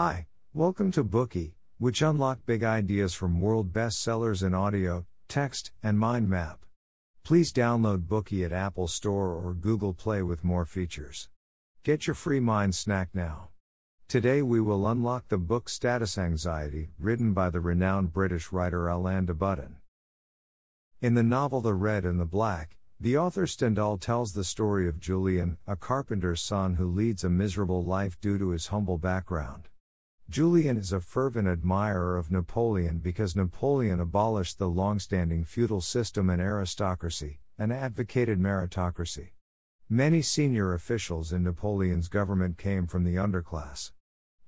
Hi, welcome to Bookey, which unlock big ideas from world bestsellers in audio, text, and mind map. Please download Bookey at Apple Store or Google Play with more features. Get your free mind snack now. Today we will unlock the book Status Anxiety, written by the renowned British writer Alain de Botton. In the novel The Red and the Black, the author Stendhal tells the story of Julian, a carpenter's son who leads a miserable life due to his humble background. Julian is a fervent admirer of Napoleon because Napoleon abolished the long standing feudal system and aristocracy, and advocated meritocracy. Many senior officials in Napoleon's government came from the underclass.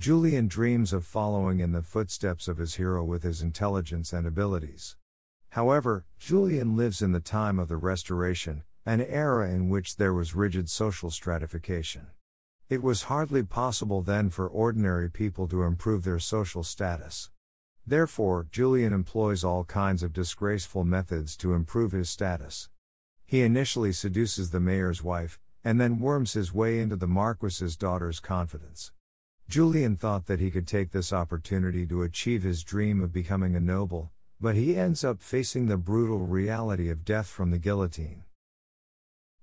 Julian dreams of following in the footsteps of his hero with his intelligence and abilities. However, Julian lives in the time of the Restoration, an era in which there was rigid social stratification. It was hardly possible then for ordinary people to improve their social status. Therefore, Julian employs all kinds of disgraceful methods to improve his status. He initially seduces the mayor's wife, and then worms his way into the marquis's daughter's confidence. Julian thought that he could take this opportunity to achieve his dream of becoming a noble, but he ends up facing the brutal reality of death from the guillotine.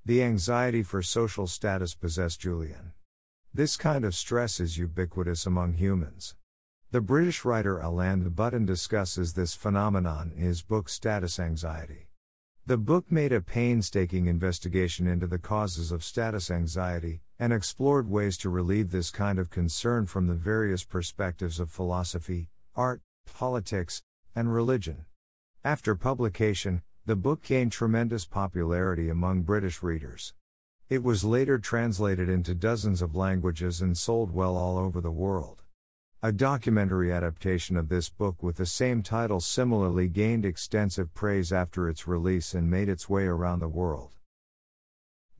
The anxiety for social status possessed Julian. This kind of stress is ubiquitous among humans. The British writer Alain de Botton discusses this phenomenon in his book Status Anxiety. The book made a painstaking investigation into the causes of status anxiety and explored ways to relieve this kind of concern from the various perspectives of philosophy, art, politics, and religion. After publication, the book gained tremendous popularity among British readers. It was later translated into dozens of languages and sold well all over the world. A documentary adaptation of this book with the same title similarly gained extensive praise after its release and made its way around the world.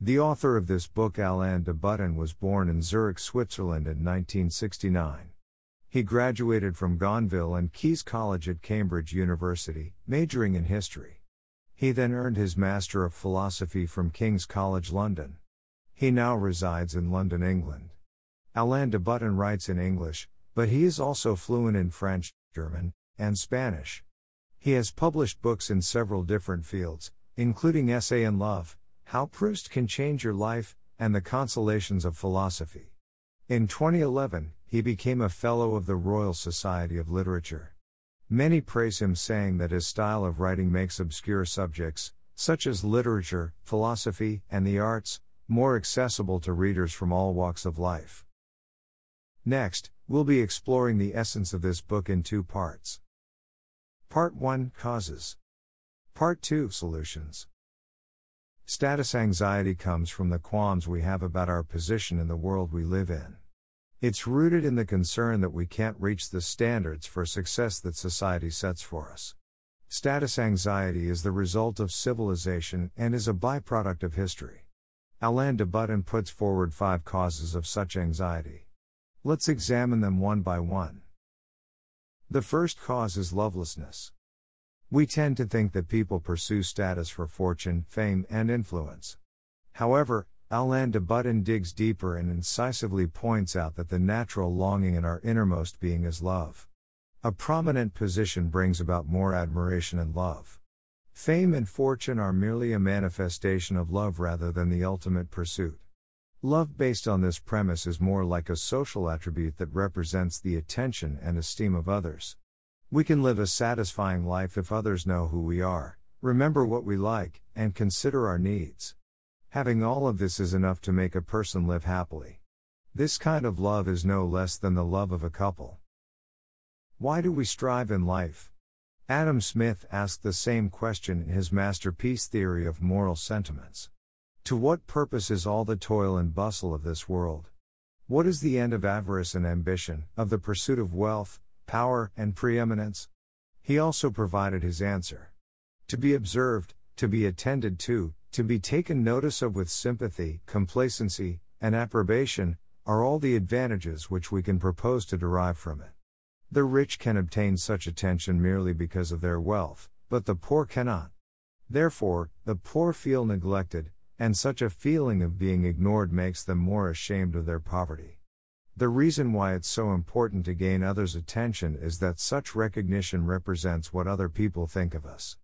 The author of this book, Alain de Botton, was born in Zurich, Switzerland in 1969. He graduated from Gonville and Caius College at Cambridge University, majoring in history. He then earned his Master of Philosophy from King's College London. He now resides in London, England. Alain de Botton writes in English, but he is also fluent in French, German, and Spanish. He has published books in several different fields, including Essay in Love, How Proust Can Change Your Life, and The Consolations of Philosophy. In 2011, he became a Fellow of the Royal Society of Literature. Many praise him, saying that his style of writing makes obscure subjects, such as literature, philosophy, and the arts, more accessible to readers from all walks of life. Next, we'll be exploring the essence of this book in two parts. Part 1 Causes. Part 2 Solutions. Status anxiety comes from the qualms we have about our position in the world we live in. It's rooted in the concern that we can't reach the standards for success that society sets for us. Status anxiety is the result of civilization and is a byproduct of history. Alain de Botton puts forward five causes of such anxiety. Let's examine them one by one. The first cause is lovelessness. We tend to think that people pursue status for fortune, fame, and influence. However, Alain de Botton digs deeper and incisively points out that the natural longing in our innermost being is love. A prominent position brings about more admiration and love. Fame and fortune are merely a manifestation of love rather than the ultimate pursuit. Love based on this premise is more like a social attribute that represents the attention and esteem of others. We can live a satisfying life if others know who we are, remember what we like, and consider our needs. Having all of this is enough to make a person live happily. This kind of love is no less than the love of a couple. Why do we strive in life? Adam Smith asked the same question in his masterpiece Theory of Moral Sentiments. To what purpose is all the toil and bustle of this world? What is the end of avarice and ambition, of the pursuit of wealth, power, and preeminence? He also provided his answer. To be observed, to be attended to, to be taken notice of with sympathy, complacency, and approbation, are all the advantages which we can propose to derive from it. The rich can obtain such attention merely because of their wealth, but the poor cannot. Therefore, the poor feel neglected, and such a feeling of being ignored makes them more ashamed of their poverty. The reason why it's so important to gain others' attention is that such recognition represents what other people think of us.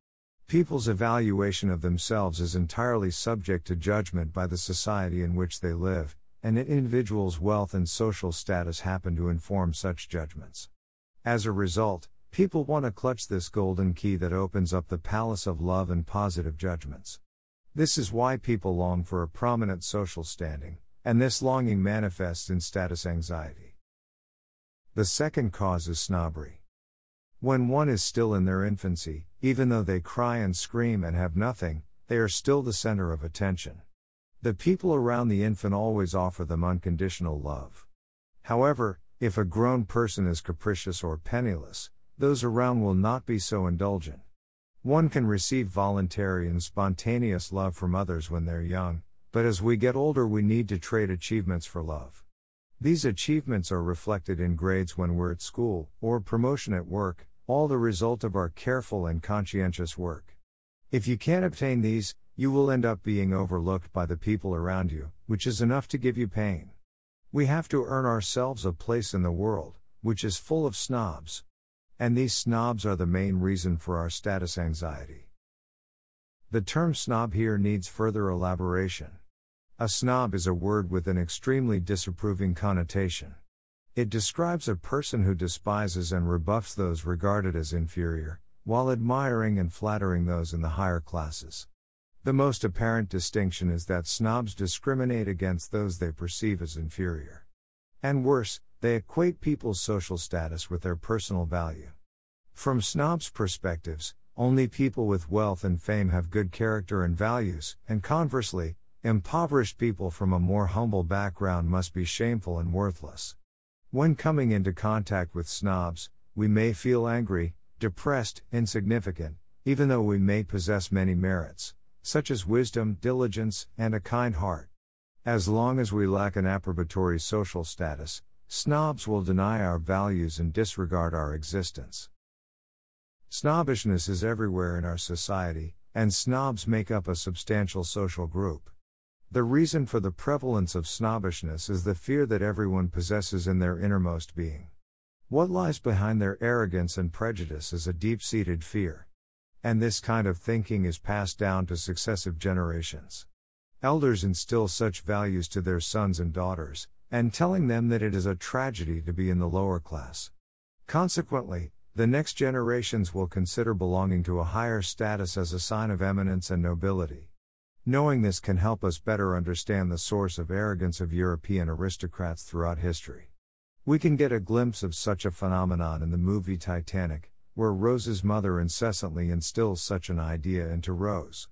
People's evaluation of themselves is entirely subject to judgment by the society in which they live, and an individual's wealth and social status happen to inform such judgments. As a result, people want to clutch this golden key that opens up the palace of love and positive judgments. This is why people long for a prominent social standing, and this longing manifests in status anxiety. The second cause is snobbery. When one is still in their infancy, even though they cry and scream and have nothing, they are still the center of attention. The people around the infant always offer them unconditional love. However, if a grown person is capricious or penniless, those around will not be so indulgent. One can receive voluntary and spontaneous love from others when they're young, but as we get older, we need to trade achievements for love. These achievements are reflected in grades when we're at school, or promotion at work, all the result of our careful and conscientious work. If you can't obtain these, you will end up being overlooked by the people around you, which is enough to give you pain. We have to earn ourselves a place in the world, which is full of snobs. And these snobs are the main reason for our status anxiety. The term snob here needs further elaboration. A snob is a word with an extremely disapproving connotation. It describes a person who despises and rebuffs those regarded as inferior, while admiring and flattering those in the higher classes. The most apparent distinction is that snobs discriminate against those they perceive as inferior. And worse, they equate people's social status with their personal value. From snobs' perspectives, only people with wealth and fame have good character and values, and conversely, impoverished people from a more humble background must be shameful and worthless. When coming into contact with snobs, we may feel angry, depressed, insignificant, even though we may possess many merits, such as wisdom, diligence, and a kind heart. As long as we lack an approbatory social status, snobs will deny our values and disregard our existence. Snobbishness is everywhere in our society, and snobs make up a substantial social group. The reason for the prevalence of snobbishness is the fear that everyone possesses in their innermost being. What lies behind their arrogance and prejudice is a deep seated fear. And this kind of thinking is passed down to successive generations. Elders instill such values to their sons and daughters, and telling them that it is a tragedy to be in the lower class. Consequently, the next generations will consider belonging to a higher status as a sign of eminence and nobility. Knowing this can help us better understand the source of arrogance of European aristocrats throughout history. We can get a glimpse of such a phenomenon in the movie Titanic, where Rose's mother incessantly instills such an idea into Rose.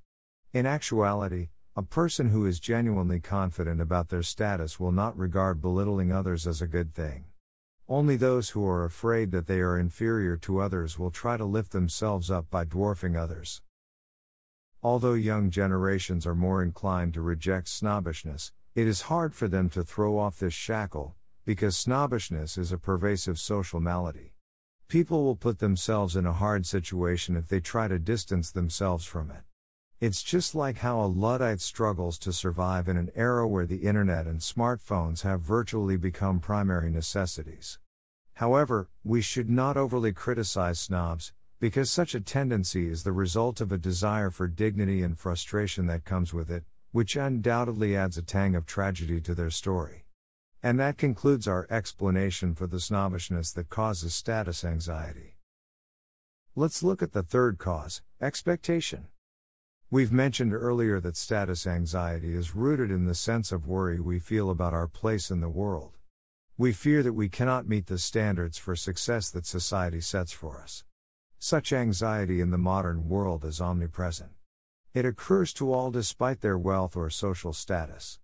In actuality, a person who is genuinely confident about their status will not regard belittling others as a good thing. Only those who are afraid that they are inferior to others will try to lift themselves up by dwarfing others. Although young generations are more inclined to reject snobbishness, it is hard for them to throw off this shackle, because snobbishness is a pervasive social malady. People will put themselves in a hard situation if they try to distance themselves from it. It's just like how a Luddite struggles to survive in an era where the internet and smartphones have virtually become primary necessities. However, we should not overly criticize snobs, because such a tendency is the result of a desire for dignity and frustration that comes with it, which undoubtedly adds a tang of tragedy to their story. And that concludes our explanation for the snobbishness that causes status anxiety. Let's look at the third cause expectation. We've mentioned earlier that status anxiety is rooted in the sense of worry we feel about our place in the world. We fear that we cannot meet the standards for success that society sets for us. Such anxiety in the modern world is omnipresent. It occurs to all despite their wealth or social status.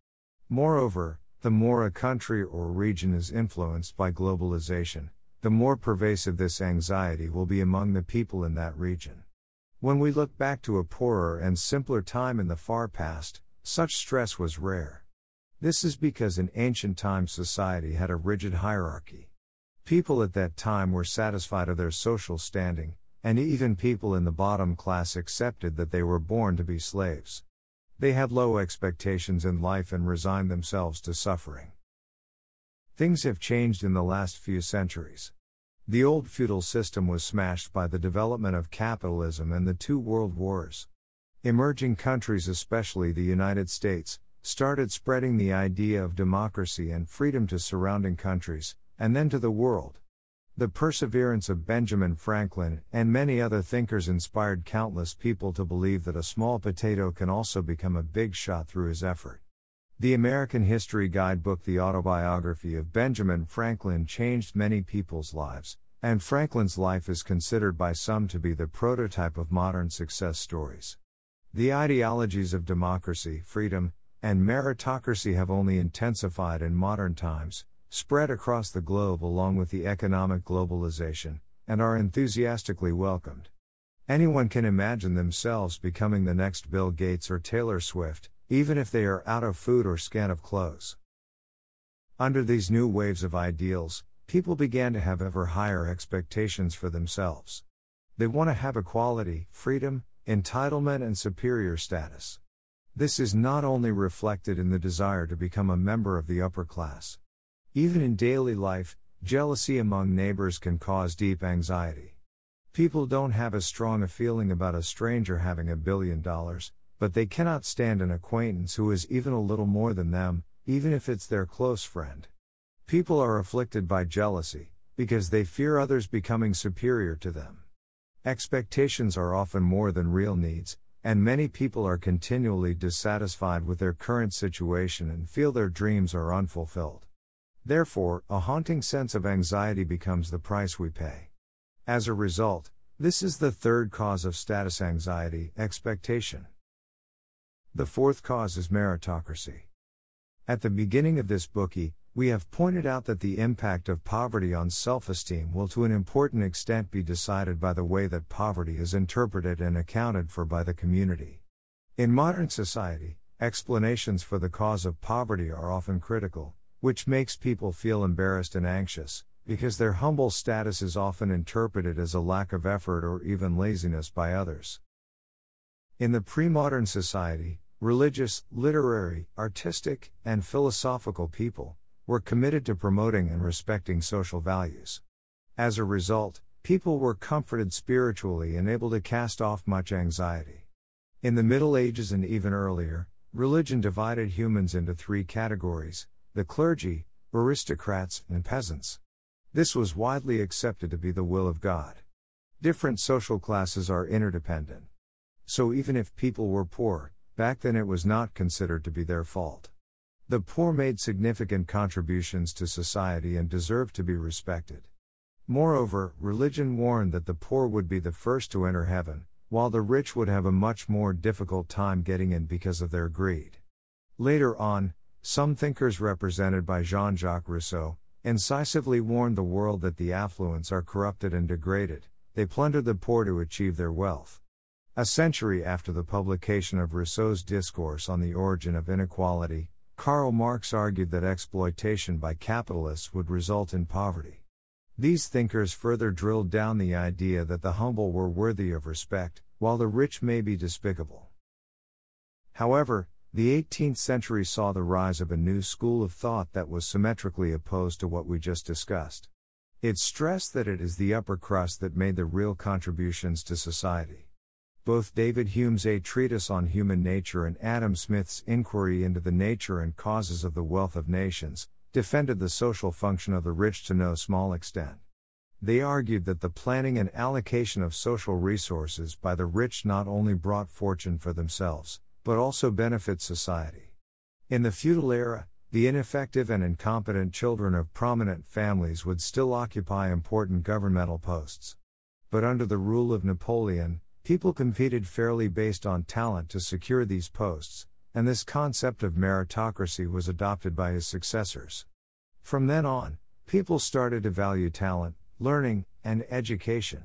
Moreover, the more a country or region is influenced by globalization, the more pervasive this anxiety will be among the people in that region. When we look back to a poorer and simpler time in the far past, such stress was rare. This is because in ancient times society had a rigid hierarchy. People at that time were satisfied of their social standing, and even people in the bottom class accepted that they were born to be slaves. They had low expectations in life and resigned themselves to suffering. Things have changed in the last few centuries. The old feudal system was smashed by the development of capitalism and the two world wars. Emerging countries, especially the United States, started spreading the idea of democracy and freedom to surrounding countries, and then to the world. The perseverance of Benjamin Franklin and many other thinkers inspired countless people to believe that a small potato can also become a big shot through his effort. The American History Guidebook, the autobiography of Benjamin Franklin, changed many people's lives, and Franklin's life is considered by some to be the prototype of modern success stories. The ideologies of democracy, freedom, and meritocracy have only intensified in modern times, spread across the globe along with the economic globalization, and are enthusiastically welcomed. Anyone can imagine themselves becoming the next Bill Gates or Taylor Swift, even if they are out of food or scant of clothes. Under these new waves of ideals, people began to have ever higher expectations for themselves. They want to have equality, freedom, entitlement, and superior status. This is not only reflected in the desire to become a member of the upper class. Even in daily life, jealousy among neighbors can cause deep anxiety. People don't have as strong a feeling about a stranger having a billion dollars, but they cannot stand an acquaintance who is even a little more than them, even if it's their close friend. People are afflicted by jealousy, because they fear others becoming superior to them. Expectations are often more than real needs, and many people are continually dissatisfied with their current situation and feel their dreams are unfulfilled. Therefore, a haunting sense of anxiety becomes the price we pay. As a result, this is the third cause of status anxiety expectation. The fourth cause is meritocracy. At the beginning of this Bookey, we have pointed out that the impact of poverty on self esteem will to an important extent be decided by the way that poverty is interpreted and accounted for by the community. In modern society, explanations for the cause of poverty are often critical, which makes people feel embarrassed and anxious, because their humble status is often interpreted as a lack of effort or even laziness by others. In the pre modern society, religious, literary, artistic, and philosophical people, were committed to promoting and respecting social values. As a result, people were comforted spiritually and able to cast off much anxiety. In the Middle Ages and even earlier, religion divided humans into three categories the clergy, aristocrats, and peasants. This was widely accepted to be the will of God. Different social classes are interdependent. So even if people were poor, Back then it was not considered to be their fault. The poor made significant contributions to society and deserved to be respected. Moreover, religion warned that the poor would be the first to enter heaven, while the rich would have a much more difficult time getting in because of their greed. Later on, some thinkers represented by Jean Jacques Rousseau incisively warned the world that the affluents are corrupted and degraded, they plunder the poor to achieve their wealth. A century after the publication of Rousseau's Discourse on the Origin of Inequality, Karl Marx argued that exploitation by capitalists would result in poverty. These thinkers further drilled down the idea that the humble were worthy of respect, while the rich may be despicable. However, the 18th century saw the rise of a new school of thought that was symmetrically opposed to what we just discussed. It stressed that it is the upper crust that made the real contributions to society. Both David Hume's A Treatise on Human Nature and Adam Smith's Inquiry into the Nature and Causes of the Wealth of Nations defended the social function of the rich to no small extent. They argued that the planning and allocation of social resources by the rich not only brought fortune for themselves, but also benefit society. In the feudal era, the ineffective and incompetent children of prominent families would still occupy important governmental posts. But under the rule of Napoleon, People competed fairly based on talent to secure these posts, and this concept of meritocracy was adopted by his successors. From then on, people started to value talent, learning, and education.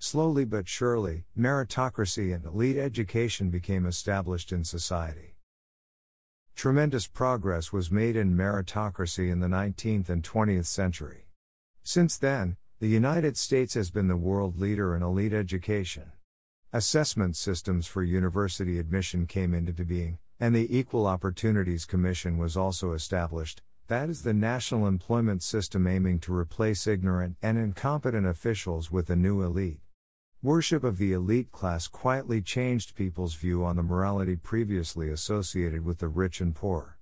Slowly but surely, meritocracy and elite education became established in society. Tremendous progress was made in meritocracy in the 19th and 20th century. Since then, the United States has been the world leader in elite education. Assessment systems for university admission came into being, and the Equal Opportunities Commission was also established, That is the national employment system aiming to replace ignorant and incompetent officials with a new elite. Worship of the elite class quietly changed people's view on the morality previously associated with the rich and poor.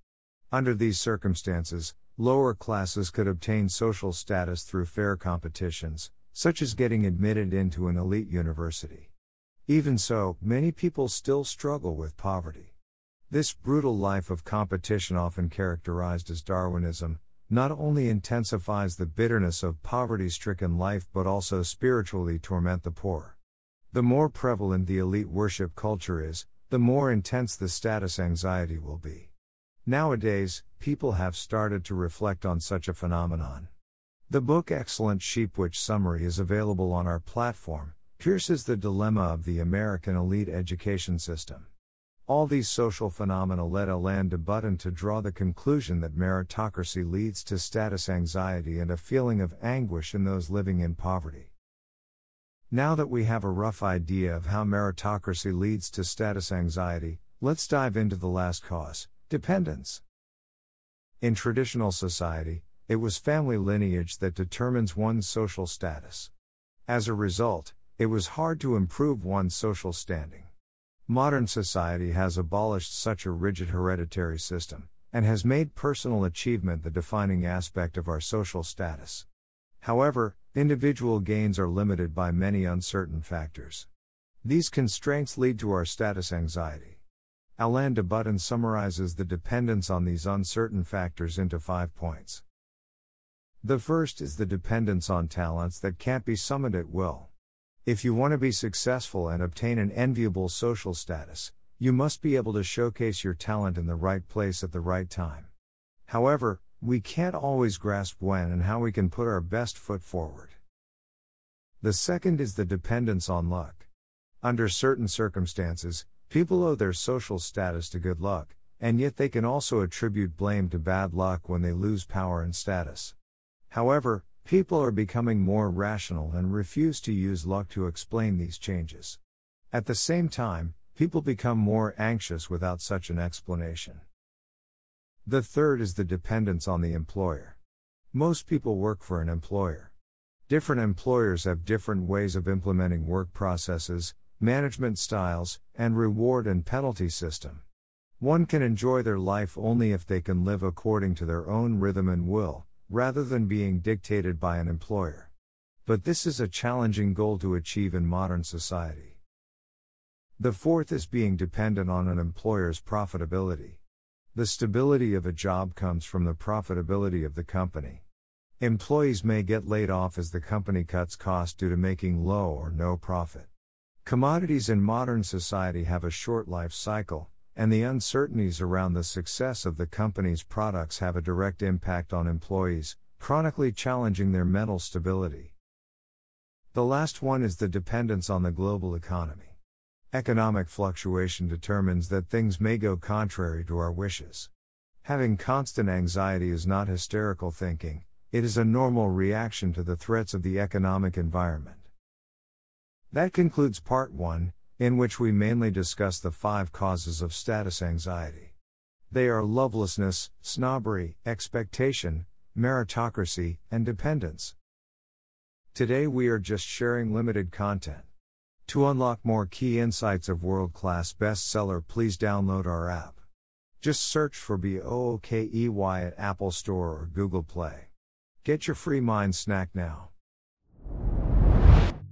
Under these circumstances, lower classes could obtain social status through fair competitions, such as getting admitted into an elite university. Even so, many people still struggle with poverty. This brutal life of competition, often characterized as Darwinism, not only intensifies the bitterness of poverty stricken life but also spiritually torment the poor. The more prevalent the elite worship culture is, the more intense the status anxiety will be. Nowadays, people have started to reflect on such a phenomenon. The book Excellent Sheepwich Summary is available on our platform, pierces the dilemma of the American elite education system. All these social phenomena led Alain de Botton to draw the conclusion that meritocracy leads to status anxiety and a feeling of anguish in those living in poverty. Now that we have a rough idea of how meritocracy leads to status anxiety, let's dive into the last cause dependence. In traditional society, it was family lineage that determines one's social status. As a result, it was hard to improve one's social standing. Modern society has abolished such a rigid hereditary system, and has made personal achievement the defining aspect of our social status. However, individual gains are limited by many uncertain factors. These constraints lead to our status anxiety. Alain de Botton summarizes the dependence on these uncertain factors into five points. The first is the dependence on talents that can't be summoned at will. If you want to be successful and obtain an enviable social status, you must be able to showcase your talent in the right place at the right time. However, we can't always grasp when and how we can put our best foot forward. The second is the dependence on luck. Under certain circumstances, people owe their social status to good luck, and yet they can also attribute blame to bad luck when they lose power and status. However, People are becoming more rational and refuse to use luck to explain these changes. At the same time, people become more anxious without such an explanation. The third is the dependence on the employer. Most people work for an employer. Different employers have different ways of implementing work processes, management styles, and reward and penalty system. One can enjoy their life only if they can live according to their own rhythm and will, rather than being dictated by an employer. But this is a challenging goal to achieve in modern society. The fourth is being dependent on an employer's profitability. The stability of a job comes from the profitability of the company. Employees may get laid off as the company cuts costs due to making low or no profit. Commodities in modern society have a short life cycle, and the uncertainties around the success of the company's products have a direct impact on employees, chronically challenging their mental stability. The last one is the dependence on the global economy. Economic fluctuation determines that things may go contrary to our wishes. Having constant anxiety is not hysterical thinking, it is a normal reaction to the threats of the economic environment. That concludes part 1 in which we mainly discuss the five causes of status anxiety. They are lovelessness, snobbery, expectation, meritocracy, and dependence. Today we are just sharing limited content. To unlock more key insights of world class bestseller, please download our app. Just search for BOOKEY at Apple Store or Google Play. Get your free mind snack now.